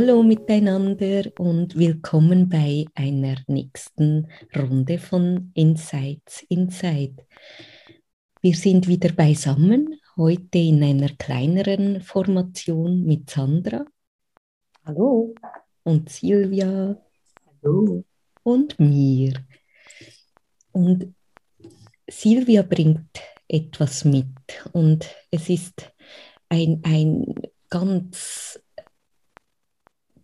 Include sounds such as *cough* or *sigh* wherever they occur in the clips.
Hallo miteinander und willkommen bei einer nächsten Runde von Insights Inside. Wir sind wieder beisammen, heute in einer kleineren Formation mit Sandra. Hallo. Und Silvia. Hallo. Und mir. Und Silvia bringt etwas mit und es ist ein, ein ganz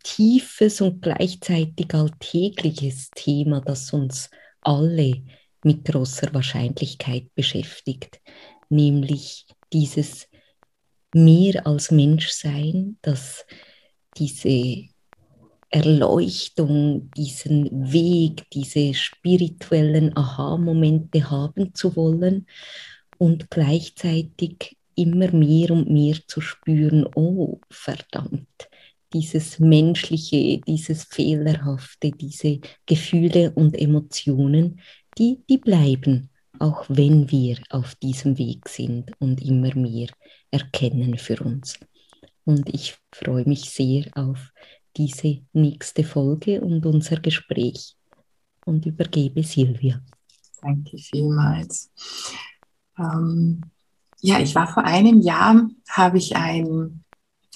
tiefes und gleichzeitig alltägliches Thema, das uns alle mit großer Wahrscheinlichkeit beschäftigt, nämlich dieses mehr als Menschsein, das diese Erleuchtung, diesen Weg, diese spirituellen Aha-Momente haben zu wollen und gleichzeitig immer mehr und mehr zu spüren, oh verdammt, dieses Menschliche, dieses Fehlerhafte, diese Gefühle und Emotionen, die, die bleiben, auch wenn wir auf diesem Weg sind und immer mehr erkennen für uns. Und ich freue mich sehr auf diese nächste Folge und unser Gespräch und übergebe Silvia. Danke vielmals. Ähm, ja, ich war vor einem Jahr, habe ich ein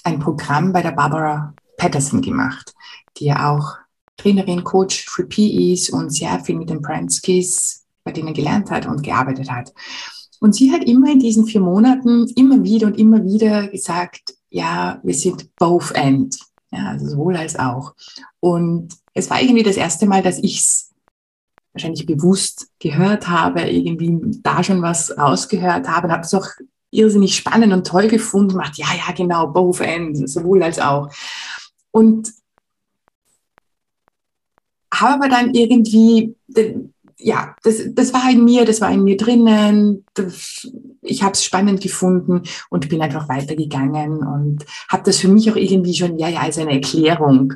ein Programm bei der Barbara Patterson gemacht, die ja auch Trainerin, Coach für PE ist und sehr viel mit den Pranskis bei denen gelernt hat und gearbeitet hat. Und sie hat immer in diesen vier Monaten immer wieder und immer wieder gesagt, ja, wir sind both end. Ja, also sowohl als auch. Und es war irgendwie das erste Mal, dass ich es wahrscheinlich bewusst gehört habe, irgendwie da schon was rausgehört habe und habe es auch irrsinnig spannend und toll gefunden, macht, ja, ja, genau, both ends, sowohl als auch. Und habe aber dann irgendwie, ja, das, das war in mir, das war in mir drinnen, das, ich habe es spannend gefunden und bin einfach weitergegangen und habe das für mich auch irgendwie schon, ja, ja, als eine Erklärung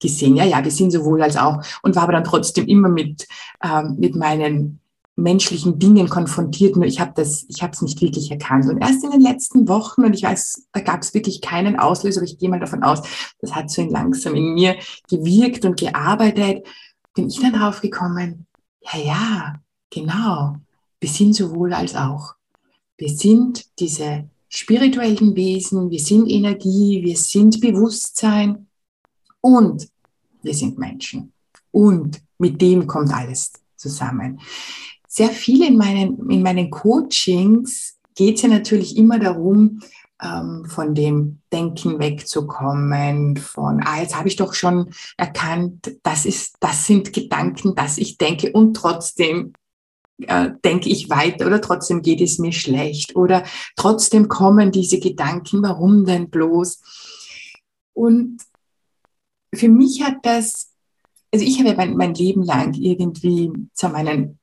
gesehen, ja, ja, wir sind sowohl als auch und war aber dann trotzdem immer mit, ähm, mit meinen menschlichen Dingen konfrontiert, nur ich habe das, ich habe es nicht wirklich erkannt. Und erst in den letzten Wochen, und ich weiß, da gab es wirklich keinen Auslöser, aber ich gehe mal davon aus, das hat so langsam in mir gewirkt und gearbeitet, bin ich dann drauf gekommen, ja, ja, genau, wir sind sowohl als auch. Wir sind diese spirituellen Wesen, wir sind Energie, wir sind Bewusstsein und wir sind Menschen. Und mit dem kommt alles zusammen sehr viel in meinen, in meinen Coachings geht es ja natürlich immer darum, ähm, von dem Denken wegzukommen, von, ah, jetzt habe ich doch schon erkannt, das, ist, das sind Gedanken, dass ich denke und trotzdem äh, denke ich weiter oder trotzdem geht es mir schlecht oder trotzdem kommen diese Gedanken, warum denn bloß? Und für mich hat das, also ich habe mein, mein Leben lang irgendwie zu meinen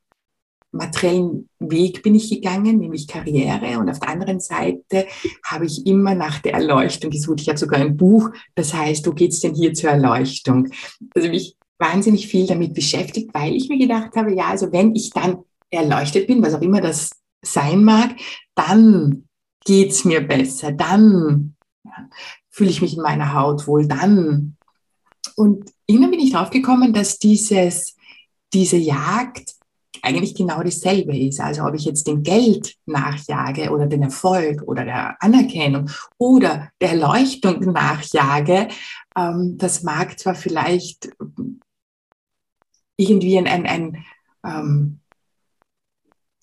materiellen Weg bin ich gegangen, nämlich Karriere. Und auf der anderen Seite habe ich immer nach der Erleuchtung gesucht. Ich habe sogar ein Buch, das heißt, wo geht's denn hier zur Erleuchtung? Also mich wahnsinnig viel damit beschäftigt, weil ich mir gedacht habe, ja, also wenn ich dann erleuchtet bin, was auch immer das sein mag, dann geht's mir besser, dann ja, fühle ich mich in meiner Haut wohl, dann. Und irgendwann bin ich draufgekommen, dass dieses, diese Jagd eigentlich genau dasselbe ist. Also ob ich jetzt dem Geld nachjage oder den Erfolg oder der Anerkennung oder der Erleuchtung nachjage, ähm, das mag zwar vielleicht irgendwie ein, ein, ein, ähm,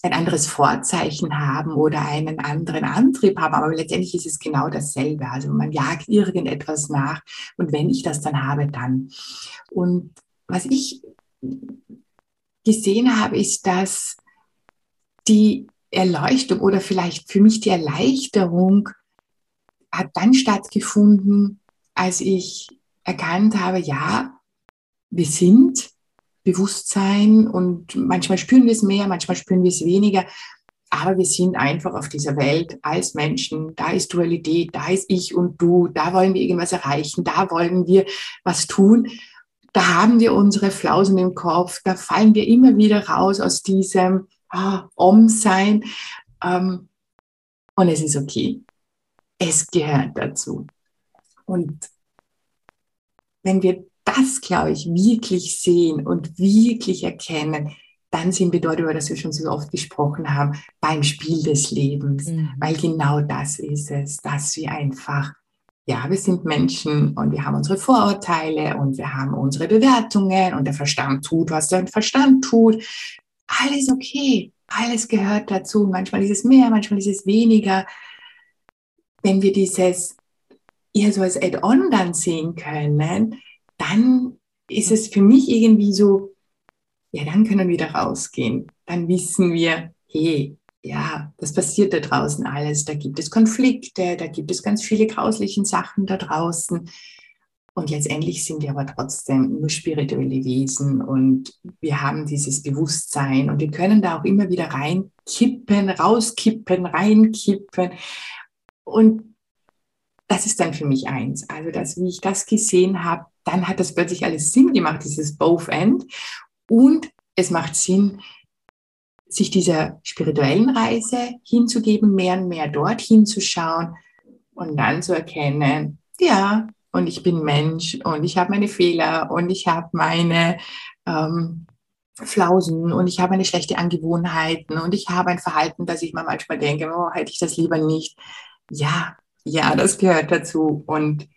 ein anderes Vorzeichen haben oder einen anderen Antrieb haben, aber letztendlich ist es genau dasselbe. Also man jagt irgendetwas nach und wenn ich das dann habe, dann. Und was ich gesehen habe, ist, dass die Erleuchtung oder vielleicht für mich die Erleichterung hat dann stattgefunden, als ich erkannt habe, ja, wir sind Bewusstsein und manchmal spüren wir es mehr, manchmal spüren wir es weniger. Aber wir sind einfach auf dieser Welt als Menschen. Da ist Dualität, da ist ich und du, da wollen wir irgendwas erreichen, da wollen wir was tun. Da haben wir unsere Flausen im Kopf, da fallen wir immer wieder raus aus diesem ah, Om-Sein. Ähm, und es ist okay. Es gehört dazu. Und wenn wir das, glaube ich, wirklich sehen und wirklich erkennen, dann sind wir dort, über das wir schon so oft gesprochen haben, beim Spiel des Lebens. Mhm. Weil genau das ist es, dass wir einfach, ja, wir sind Menschen und wir haben unsere Vorurteile und wir haben unsere Bewertungen und der Verstand tut, was der Verstand tut. Alles okay, alles gehört dazu. Manchmal ist es mehr, manchmal ist es weniger. Wenn wir dieses eher so als Add-on dann sehen können, dann ist es für mich irgendwie so, ja, dann können wir da rausgehen. Dann wissen wir, hey, ja, das passiert da draußen alles. Da gibt es Konflikte, da gibt es ganz viele grauslichen Sachen da draußen. Und letztendlich sind wir aber trotzdem nur spirituelle Wesen und wir haben dieses Bewusstsein und wir können da auch immer wieder reinkippen, rauskippen, reinkippen. Und das ist dann für mich eins. Also, dass, wie ich das gesehen habe, dann hat das plötzlich alles Sinn gemacht, dieses Both End. Und es macht Sinn, sich dieser spirituellen Reise hinzugeben, mehr und mehr dort hinzuschauen und dann zu erkennen, ja, und ich bin Mensch und ich habe meine Fehler und ich habe meine ähm, Flausen und ich habe meine schlechte Angewohnheiten und ich habe ein Verhalten, dass ich mir manchmal denke, oh, hätte ich das lieber nicht. Ja, ja, das gehört dazu. Und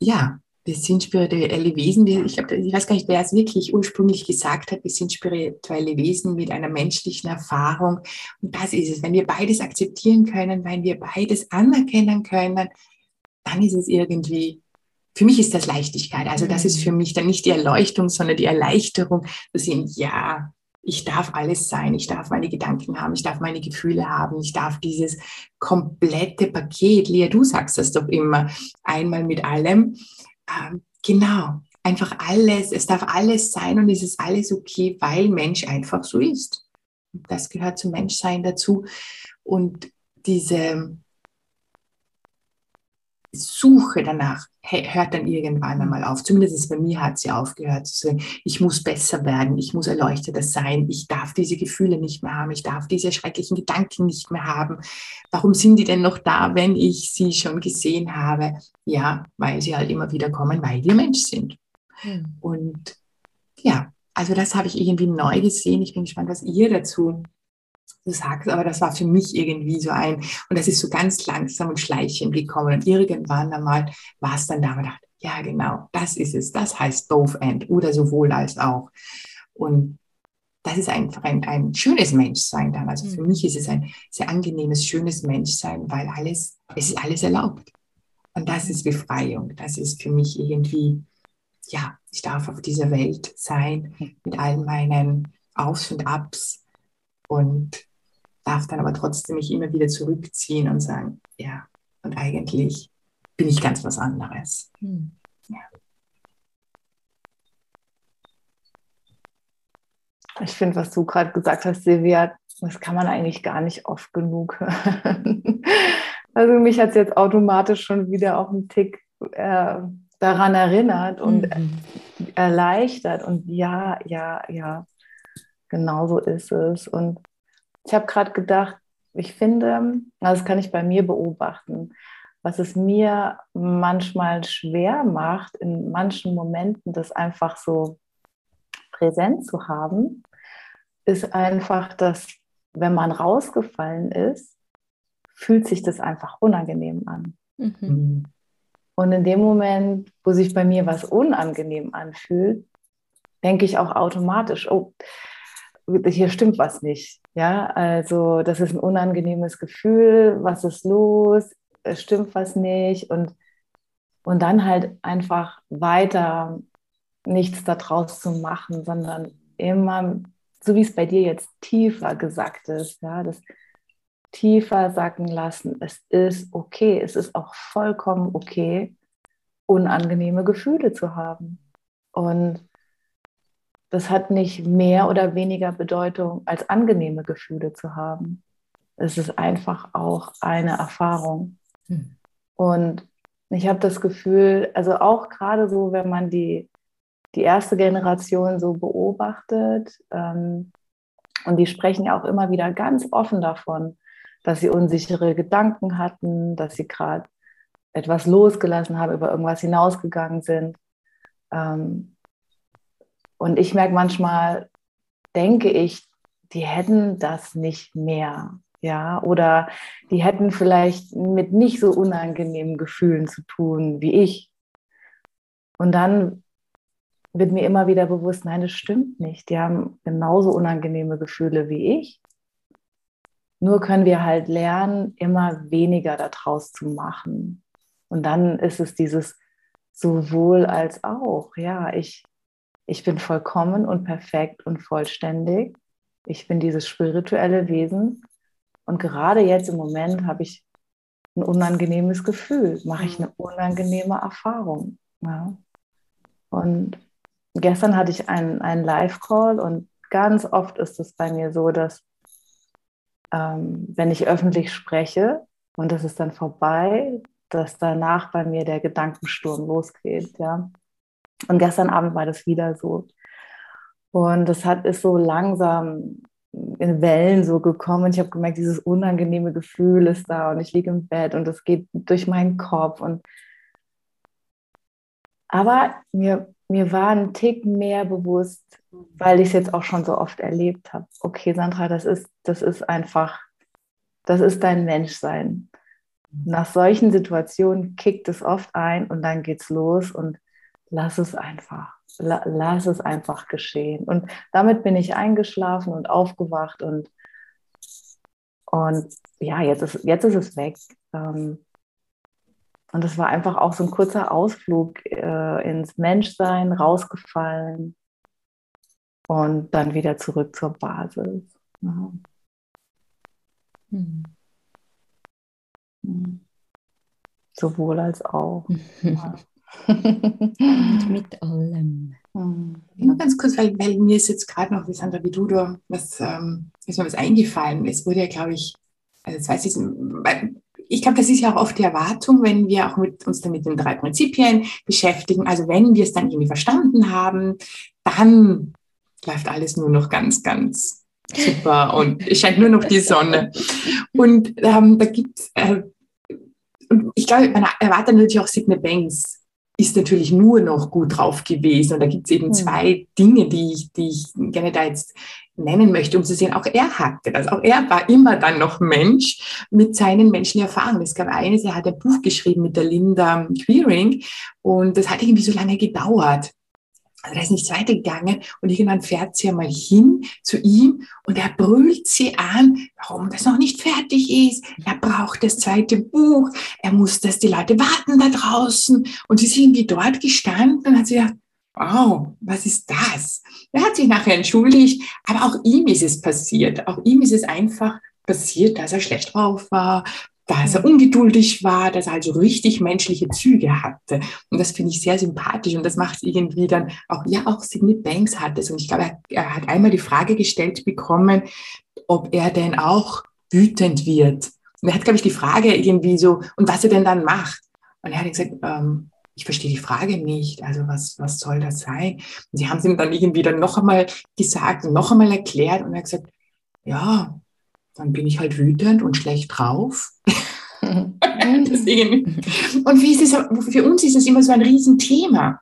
ja, wir sind spirituelle Wesen. Ich, glaub, ich weiß gar nicht, wer es wirklich ursprünglich gesagt hat. Wir sind spirituelle Wesen mit einer menschlichen Erfahrung. Und das ist es. Wenn wir beides akzeptieren können, wenn wir beides anerkennen können, dann ist es irgendwie, für mich ist das Leichtigkeit. Also das ist für mhm. mich dann nicht die Erleuchtung, sondern die Erleichterung zu sehen, ja, ich darf alles sein, ich darf meine Gedanken haben, ich darf meine Gefühle haben, ich darf dieses komplette Paket, Lea, du sagst das doch immer, einmal mit allem. Ähm, genau, einfach alles, es darf alles sein und es ist alles okay, weil Mensch einfach so ist. Das gehört zum Menschsein dazu. Und diese, Suche danach hört dann irgendwann einmal auf. Zumindest bei mir hat sie aufgehört zu sagen, ich muss besser werden, ich muss erleuchteter sein, ich darf diese Gefühle nicht mehr haben, ich darf diese schrecklichen Gedanken nicht mehr haben. Warum sind die denn noch da, wenn ich sie schon gesehen habe? Ja, weil sie halt immer wieder kommen, weil wir Mensch sind. Hm. Und ja, also das habe ich irgendwie neu gesehen. Ich bin gespannt, was ihr dazu du sagst, aber das war für mich irgendwie so ein, und das ist so ganz langsam und schleichend gekommen. Und irgendwann einmal war es dann da, und dachte, ja, genau, das ist es, das heißt both and oder sowohl als auch. Und das ist einfach ein, ein schönes Menschsein dann. Also für mhm. mich ist es ein sehr angenehmes, schönes Menschsein, weil alles, es ist alles erlaubt. Und das ist Befreiung. Das ist für mich irgendwie, ja, ich darf auf dieser Welt sein mit all meinen Aufs und Abs und darf dann aber trotzdem mich immer wieder zurückziehen und sagen, ja, und eigentlich bin ich ganz was anderes. Hm. Ja. Ich finde, was du gerade gesagt hast, Silvia, das kann man eigentlich gar nicht oft genug hören. *laughs* Also mich hat es jetzt automatisch schon wieder auch einen Tick äh, daran erinnert und mhm. erleichtert. Und ja, ja, ja, genau so ist es. Und ich habe gerade gedacht, ich finde, das kann ich bei mir beobachten, was es mir manchmal schwer macht, in manchen Momenten das einfach so präsent zu haben, ist einfach, dass wenn man rausgefallen ist, fühlt sich das einfach unangenehm an. Mhm. Und in dem Moment, wo sich bei mir was unangenehm anfühlt, denke ich auch automatisch, oh, hier stimmt was nicht. Ja, also das ist ein unangenehmes Gefühl. Was ist los? Es stimmt was nicht. Und, und dann halt einfach weiter nichts daraus zu machen, sondern immer, so wie es bei dir jetzt tiefer gesagt ist, ja, das tiefer sacken lassen. Es ist okay, es ist auch vollkommen okay, unangenehme Gefühle zu haben. Und das hat nicht mehr oder weniger Bedeutung, als angenehme Gefühle zu haben. Es ist einfach auch eine Erfahrung. Hm. Und ich habe das Gefühl, also auch gerade so, wenn man die, die erste Generation so beobachtet, ähm, und die sprechen ja auch immer wieder ganz offen davon, dass sie unsichere Gedanken hatten, dass sie gerade etwas losgelassen haben, über irgendwas hinausgegangen sind. Ähm, und ich merke manchmal, denke ich, die hätten das nicht mehr. Ja, oder die hätten vielleicht mit nicht so unangenehmen Gefühlen zu tun wie ich. Und dann wird mir immer wieder bewusst, nein, das stimmt nicht. Die haben genauso unangenehme Gefühle wie ich. Nur können wir halt lernen, immer weniger daraus zu machen. Und dann ist es dieses sowohl als auch. Ja, ich, ich bin vollkommen und perfekt und vollständig. Ich bin dieses spirituelle Wesen. Und gerade jetzt im Moment habe ich ein unangenehmes Gefühl, mache ich eine unangenehme Erfahrung. Ja. Und gestern hatte ich einen, einen Live-Call und ganz oft ist es bei mir so, dass ähm, wenn ich öffentlich spreche und das ist dann vorbei, dass danach bei mir der Gedankensturm losgeht, ja. Und gestern Abend war das wieder so. Und das hat ist so langsam in Wellen so gekommen. Ich habe gemerkt, dieses unangenehme Gefühl ist da und ich liege im Bett und es geht durch meinen Kopf. Und aber mir, mir war ein Tick mehr bewusst, weil ich es jetzt auch schon so oft erlebt habe. Okay, Sandra, das ist, das ist einfach, das ist dein Menschsein. Nach solchen Situationen kickt es oft ein und dann geht's los und lass es einfach. Lass es einfach geschehen. Und damit bin ich eingeschlafen und aufgewacht und, und ja, jetzt ist, jetzt ist es weg. Ähm, und es war einfach auch so ein kurzer Ausflug äh, ins Menschsein, rausgefallen, und dann wieder zurück zur Basis. Ja. Hm. hm. Sowohl als auch. *laughs* Und *laughs* mit allem. Hm. Nur ganz kurz, weil, weil mir ist jetzt gerade noch, wie Sandra, wie du da, was, ähm, ist mir was eingefallen. Es wurde ja, glaube ich, also jetzt weiß ich, ich glaube, das ist ja auch oft die Erwartung, wenn wir auch mit uns dann mit den drei Prinzipien beschäftigen. Also wenn wir es dann irgendwie verstanden haben, dann läuft alles nur noch ganz, ganz super *laughs* und es scheint nur noch die Sonne. Und ähm, da gibt es, äh, ich glaube, man erwartet natürlich auch Sidney Banks ist natürlich nur noch gut drauf gewesen. Und da gibt es eben hm. zwei Dinge, die ich, die ich gerne da jetzt nennen möchte, um zu sehen, auch er hatte das. Auch er war immer dann noch Mensch mit seinen menschlichen Erfahrungen. Es gab eines, er hat ein Buch geschrieben mit der Linda Queering und das hat irgendwie so lange gedauert. Also da ist nichts weitergegangen und irgendwann fährt sie einmal hin zu ihm und er brüllt sie an, warum das noch nicht fertig ist. Er braucht das zweite Buch. Er muss, dass die Leute warten da draußen. Und sie ist irgendwie dort gestanden und hat sie gedacht, wow, was ist das? Er hat sich nachher entschuldigt, aber auch ihm ist es passiert. Auch ihm ist es einfach passiert, dass er schlecht drauf war, dass er ungeduldig war, dass er also richtig menschliche Züge hatte. Und das finde ich sehr sympathisch und das macht irgendwie dann auch, ja, auch Sidney Banks hat es. Und ich glaube, er, er hat einmal die Frage gestellt bekommen, ob er denn auch wütend wird. Und er hat, glaube ich, die Frage irgendwie so, und was er denn dann macht. Und er hat gesagt, ähm, ich verstehe die Frage nicht. Also was, was soll das sein? Und sie haben es ihm dann irgendwie dann noch einmal gesagt und noch einmal erklärt und er hat gesagt, ja, dann bin ich halt wütend und schlecht drauf. *laughs* Deswegen. Und wie ist es, für uns ist es immer so ein Riesenthema.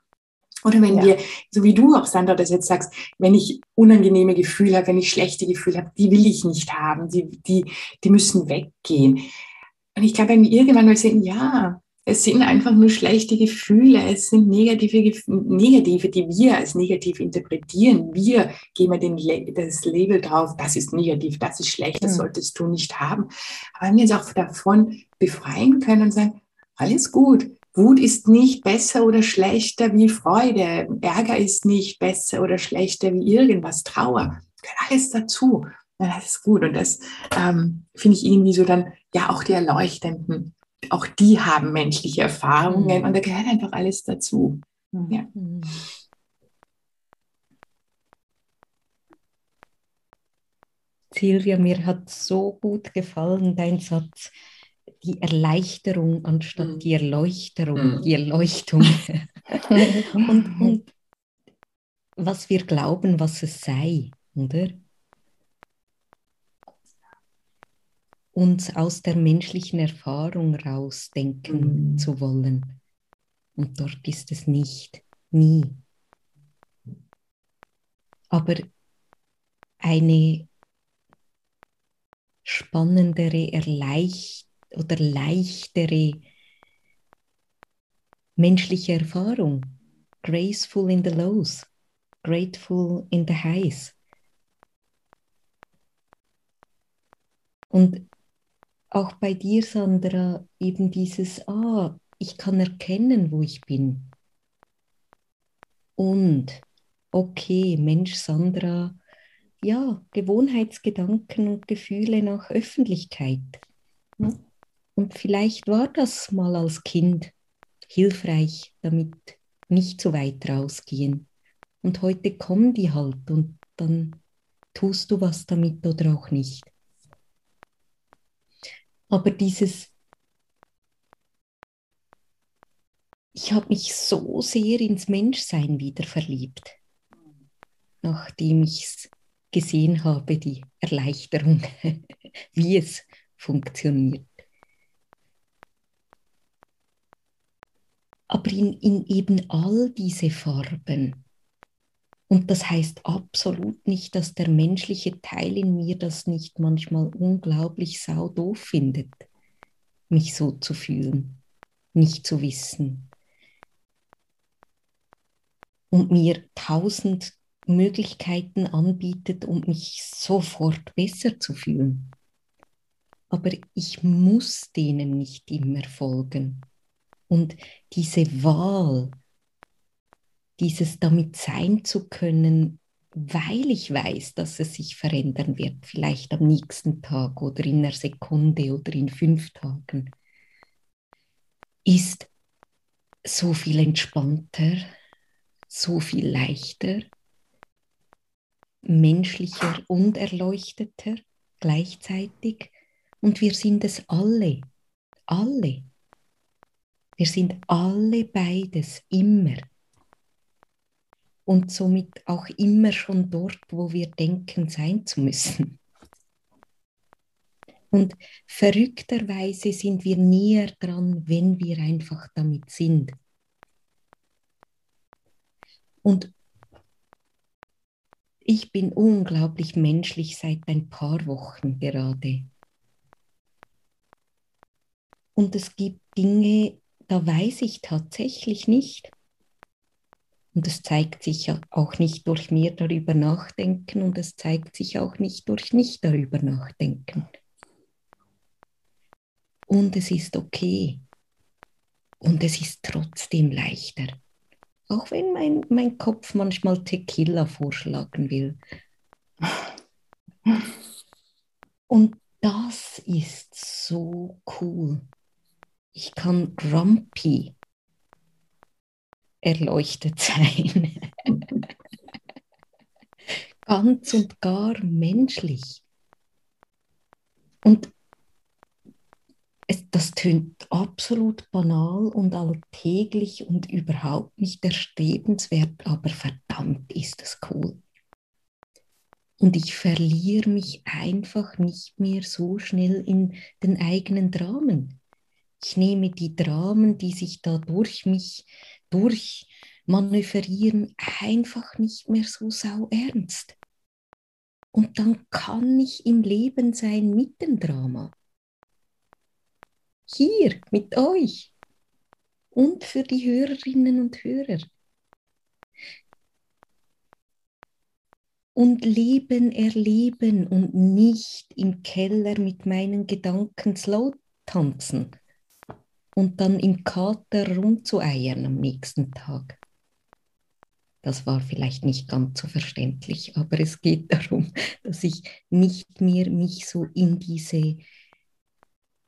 Oder wenn ja. wir, so wie du auch, Sandra, das jetzt sagst, wenn ich unangenehme Gefühle habe, wenn ich schlechte Gefühle habe, die will ich nicht haben, die, die, die müssen weggehen. Und ich glaube, wenn wir irgendwann mal sehen, ja, es sind einfach nur schlechte Gefühle, es sind negative, negative, die wir als negativ interpretieren. Wir geben den, das Label drauf, das ist negativ, das ist schlecht, das mhm. solltest du nicht haben. Aber wenn wir uns auch davon befreien können und sagen, alles gut, Wut ist nicht besser oder schlechter wie Freude, Ärger ist nicht besser oder schlechter wie irgendwas, Trauer, gehört alles dazu. das ist gut. Und das ähm, finde ich irgendwie so dann, ja, auch die Erleuchtenden, auch die haben menschliche Erfahrungen mhm. und da gehört einfach alles dazu. Ja. Mhm. Silvia, mir hat so gut gefallen dein Satz, die Erleichterung anstatt mhm. die Erleuchterung, mhm. die Erleuchtung. *laughs* und, und was wir glauben, was es sei, oder? Uns aus der menschlichen Erfahrung rausdenken mhm. zu wollen. Und dort ist es nicht, nie. Aber eine spannendere, erleicht oder leichtere menschliche Erfahrung. Graceful in the lows, grateful in the highs. Und auch bei dir, Sandra, eben dieses, ah, ich kann erkennen, wo ich bin. Und, okay, Mensch, Sandra, ja, Gewohnheitsgedanken und Gefühle nach Öffentlichkeit. Und vielleicht war das mal als Kind hilfreich, damit nicht so weit rausgehen. Und heute kommen die halt und dann tust du was damit oder auch nicht. Aber dieses, ich habe mich so sehr ins Menschsein wieder verliebt, nachdem ich es gesehen habe, die Erleichterung, *laughs* wie es funktioniert. Aber in, in eben all diese Farben. Und das heißt absolut nicht, dass der menschliche Teil in mir das nicht manchmal unglaublich sau doof findet, mich so zu fühlen, nicht zu wissen. Und mir tausend Möglichkeiten anbietet, um mich sofort besser zu fühlen. Aber ich muss denen nicht immer folgen. Und diese Wahl, dieses damit sein zu können, weil ich weiß, dass es sich verändern wird, vielleicht am nächsten Tag oder in einer Sekunde oder in fünf Tagen, ist so viel entspannter, so viel leichter menschlicher und erleuchteter gleichzeitig. Und wir sind es alle, alle. Wir sind alle beides immer. Und somit auch immer schon dort, wo wir denken, sein zu müssen. Und verrückterweise sind wir näher dran, wenn wir einfach damit sind. Und ich bin unglaublich menschlich seit ein paar Wochen gerade. Und es gibt Dinge, da weiß ich tatsächlich nicht. Und es zeigt sich auch nicht durch mir darüber nachdenken und es zeigt sich auch nicht durch nicht darüber nachdenken. Und es ist okay. Und es ist trotzdem leichter. Auch wenn mein, mein Kopf manchmal Tequila vorschlagen will. Und das ist so cool. Ich kann grumpy erleuchtet sein. *laughs* Ganz und gar menschlich. Und es, das tönt absolut banal und alltäglich und überhaupt nicht erstrebenswert, aber verdammt ist es cool. Und ich verliere mich einfach nicht mehr so schnell in den eigenen Dramen. Ich nehme die Dramen, die sich da durch mich durchmanövrieren, einfach nicht mehr so sau ernst. Und dann kann ich im Leben sein mit dem Drama hier mit euch und für die Hörerinnen und Hörer. Und Leben erleben und nicht im Keller mit meinen Gedanken slow tanzen und dann im Kater rumzueiern am nächsten Tag. Das war vielleicht nicht ganz so verständlich, aber es geht *laughs* darum, dass ich nicht mehr mich so in diese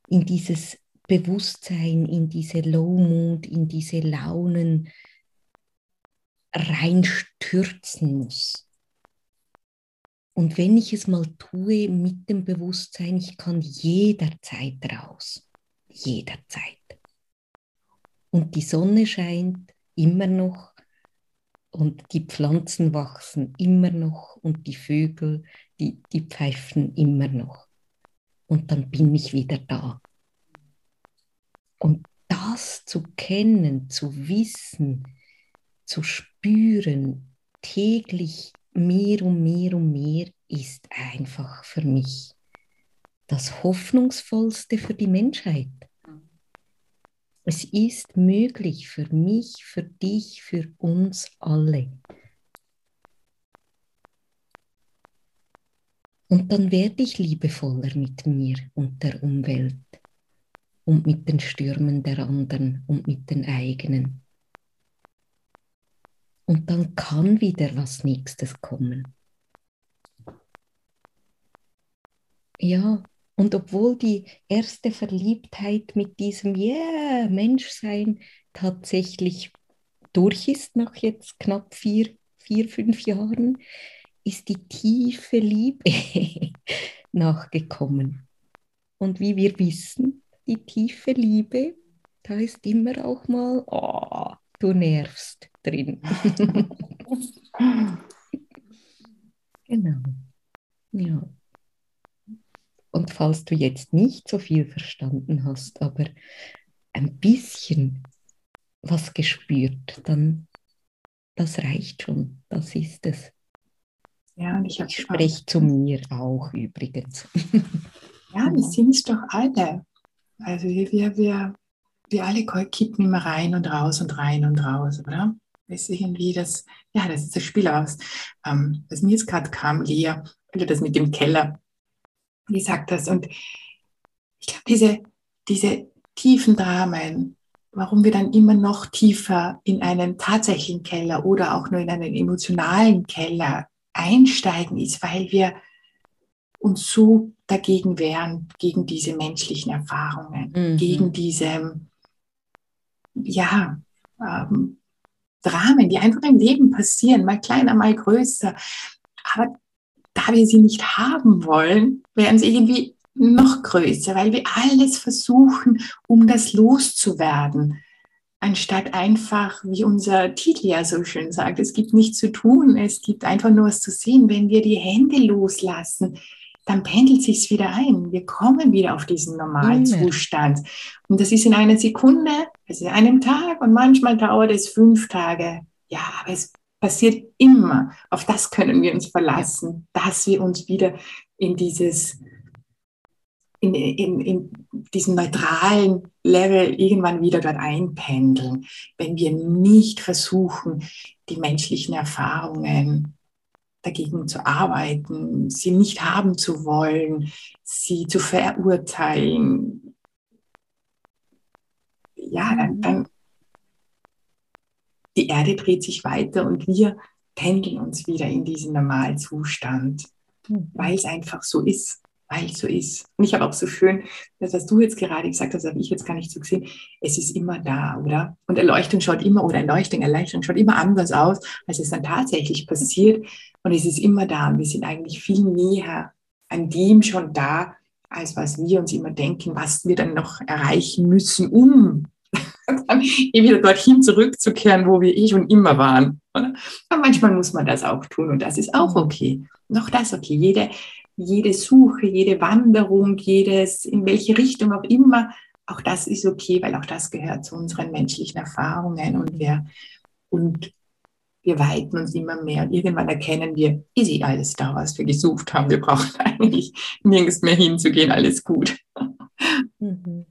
in dieses Bewusstsein, in diese Low Mood, in diese Launen reinstürzen muss. Und wenn ich es mal tue mit dem Bewusstsein, ich kann jederzeit raus. Jederzeit. Und die Sonne scheint immer noch und die Pflanzen wachsen immer noch und die Vögel, die, die pfeifen immer noch. Und dann bin ich wieder da. Und das zu kennen, zu wissen, zu spüren, täglich mehr und mehr und mehr, ist einfach für mich das Hoffnungsvollste für die Menschheit. Es ist möglich für mich, für dich, für uns alle. Und dann werde ich liebevoller mit mir und der Umwelt und mit den Stürmen der anderen und mit den eigenen. Und dann kann wieder was Nächstes kommen. Ja, und obwohl die erste Verliebtheit mit diesem Yeah, Menschsein tatsächlich durch ist, nach jetzt knapp vier, vier fünf Jahren, ist die tiefe Liebe *laughs* nachgekommen. Und wie wir wissen, die tiefe Liebe, da ist immer auch mal, oh, du nervst drin. *laughs* *laughs* genau. Ja. Und falls du jetzt nicht so viel verstanden hast, aber ein bisschen was gespürt, dann das reicht schon, das ist es. Ja, und ich, ich spreche zu mir auch übrigens. *laughs* Ja, wir sind es doch alle. Also wir, wir, wir alle kippen immer rein und raus und rein und raus, oder? Das ist irgendwie das, ja, das ist das Spiel aus. Ähm, was mir jetzt gerade kam, Lea, das mit dem Keller, wie sagt das? Und ich glaube, diese, diese tiefen Dramen, warum wir dann immer noch tiefer in einen tatsächlichen Keller oder auch nur in einen emotionalen Keller einsteigen, ist, weil wir uns so dagegen wehren, gegen diese menschlichen Erfahrungen, mhm. gegen diese, ja, ähm, Dramen, die einfach im Leben passieren, mal kleiner, mal größer. Aber da wir sie nicht haben wollen, werden sie irgendwie noch größer, weil wir alles versuchen, um das loszuwerden. Anstatt einfach, wie unser Titel ja so schön sagt, es gibt nichts zu tun, es gibt einfach nur was zu sehen. Wenn wir die Hände loslassen, dann pendelt sich wieder ein. Wir kommen wieder auf diesen normalen Zustand. Und das ist in einer Sekunde, es ist in einem Tag und manchmal dauert es fünf Tage. Ja, aber es passiert immer. Auf das können wir uns verlassen, dass wir uns wieder in dieses, in, in, in diesem neutralen Level irgendwann wieder dort einpendeln, wenn wir nicht versuchen, die menschlichen Erfahrungen dagegen zu arbeiten, sie nicht haben zu wollen, sie zu verurteilen. Ja, dann, dann die Erde dreht sich weiter und wir pendeln uns wieder in diesen Normalzustand, mhm. weil es einfach so ist, weil es so ist. Und ich habe auch so schön, das, was du jetzt gerade gesagt hast, habe ich jetzt gar nicht so gesehen, es ist immer da, oder? Und Erleuchtung schaut immer, oder Erleuchtung, Erleichterung schaut immer anders aus, als es dann tatsächlich passiert. Und es ist immer da. Und wir sind eigentlich viel näher an dem schon da, als was wir uns immer denken, was wir dann noch erreichen müssen, um dann eh wieder dorthin zurückzukehren, wo wir eh schon immer waren. Oder? Aber manchmal muss man das auch tun und das ist auch mhm. okay. Noch das okay. Jede, jede Suche, jede Wanderung, jedes, in welche Richtung auch immer, auch das ist okay, weil auch das gehört zu unseren menschlichen Erfahrungen und wir, und wir weiten uns immer mehr und irgendwann erkennen wir, ist eh alles da, was wir gesucht haben. Wir brauchen *laughs* eigentlich nirgends mehr hinzugehen, alles gut. Mhm.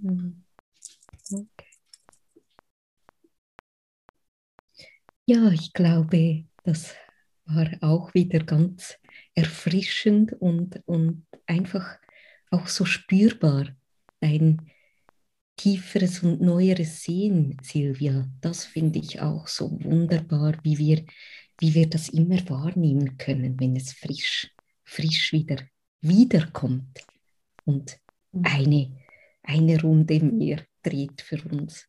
Mhm. Ja, ich glaube, das war auch wieder ganz erfrischend und, und einfach auch so spürbar. Dein tieferes und neueres sehen, Silvia. Das finde ich auch so wunderbar, wie wir, wie wir das immer wahrnehmen können, wenn es frisch, frisch wieder wiederkommt und mhm. eine, eine Runde mehr dreht für uns.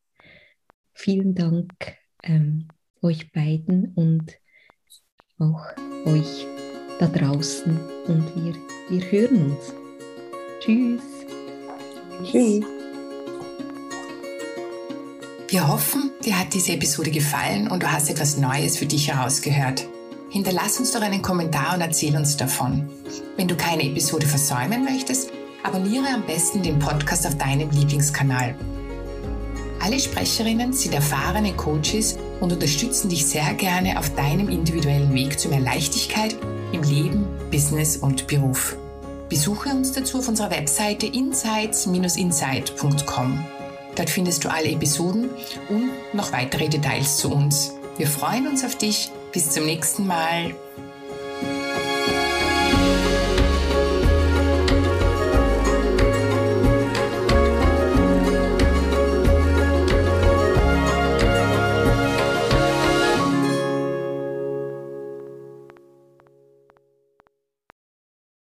Vielen Dank ähm, euch beiden und auch euch da draußen und wir, wir hören uns. Tschüss. Tschüss. Wir hoffen, dir hat diese Episode gefallen und du hast etwas Neues für dich herausgehört. Hinterlass uns doch einen Kommentar und erzähl uns davon. Wenn du keine Episode versäumen möchtest, abonniere am besten den Podcast auf deinem Lieblingskanal. Alle Sprecherinnen sind erfahrene Coaches und unterstützen dich sehr gerne auf deinem individuellen Weg zu mehr Leichtigkeit im Leben, Business und Beruf. Besuche uns dazu auf unserer Webseite insights-insight.com. Dort findest du alle Episoden und noch weitere Details zu uns. Wir freuen uns auf dich. Bis zum nächsten Mal.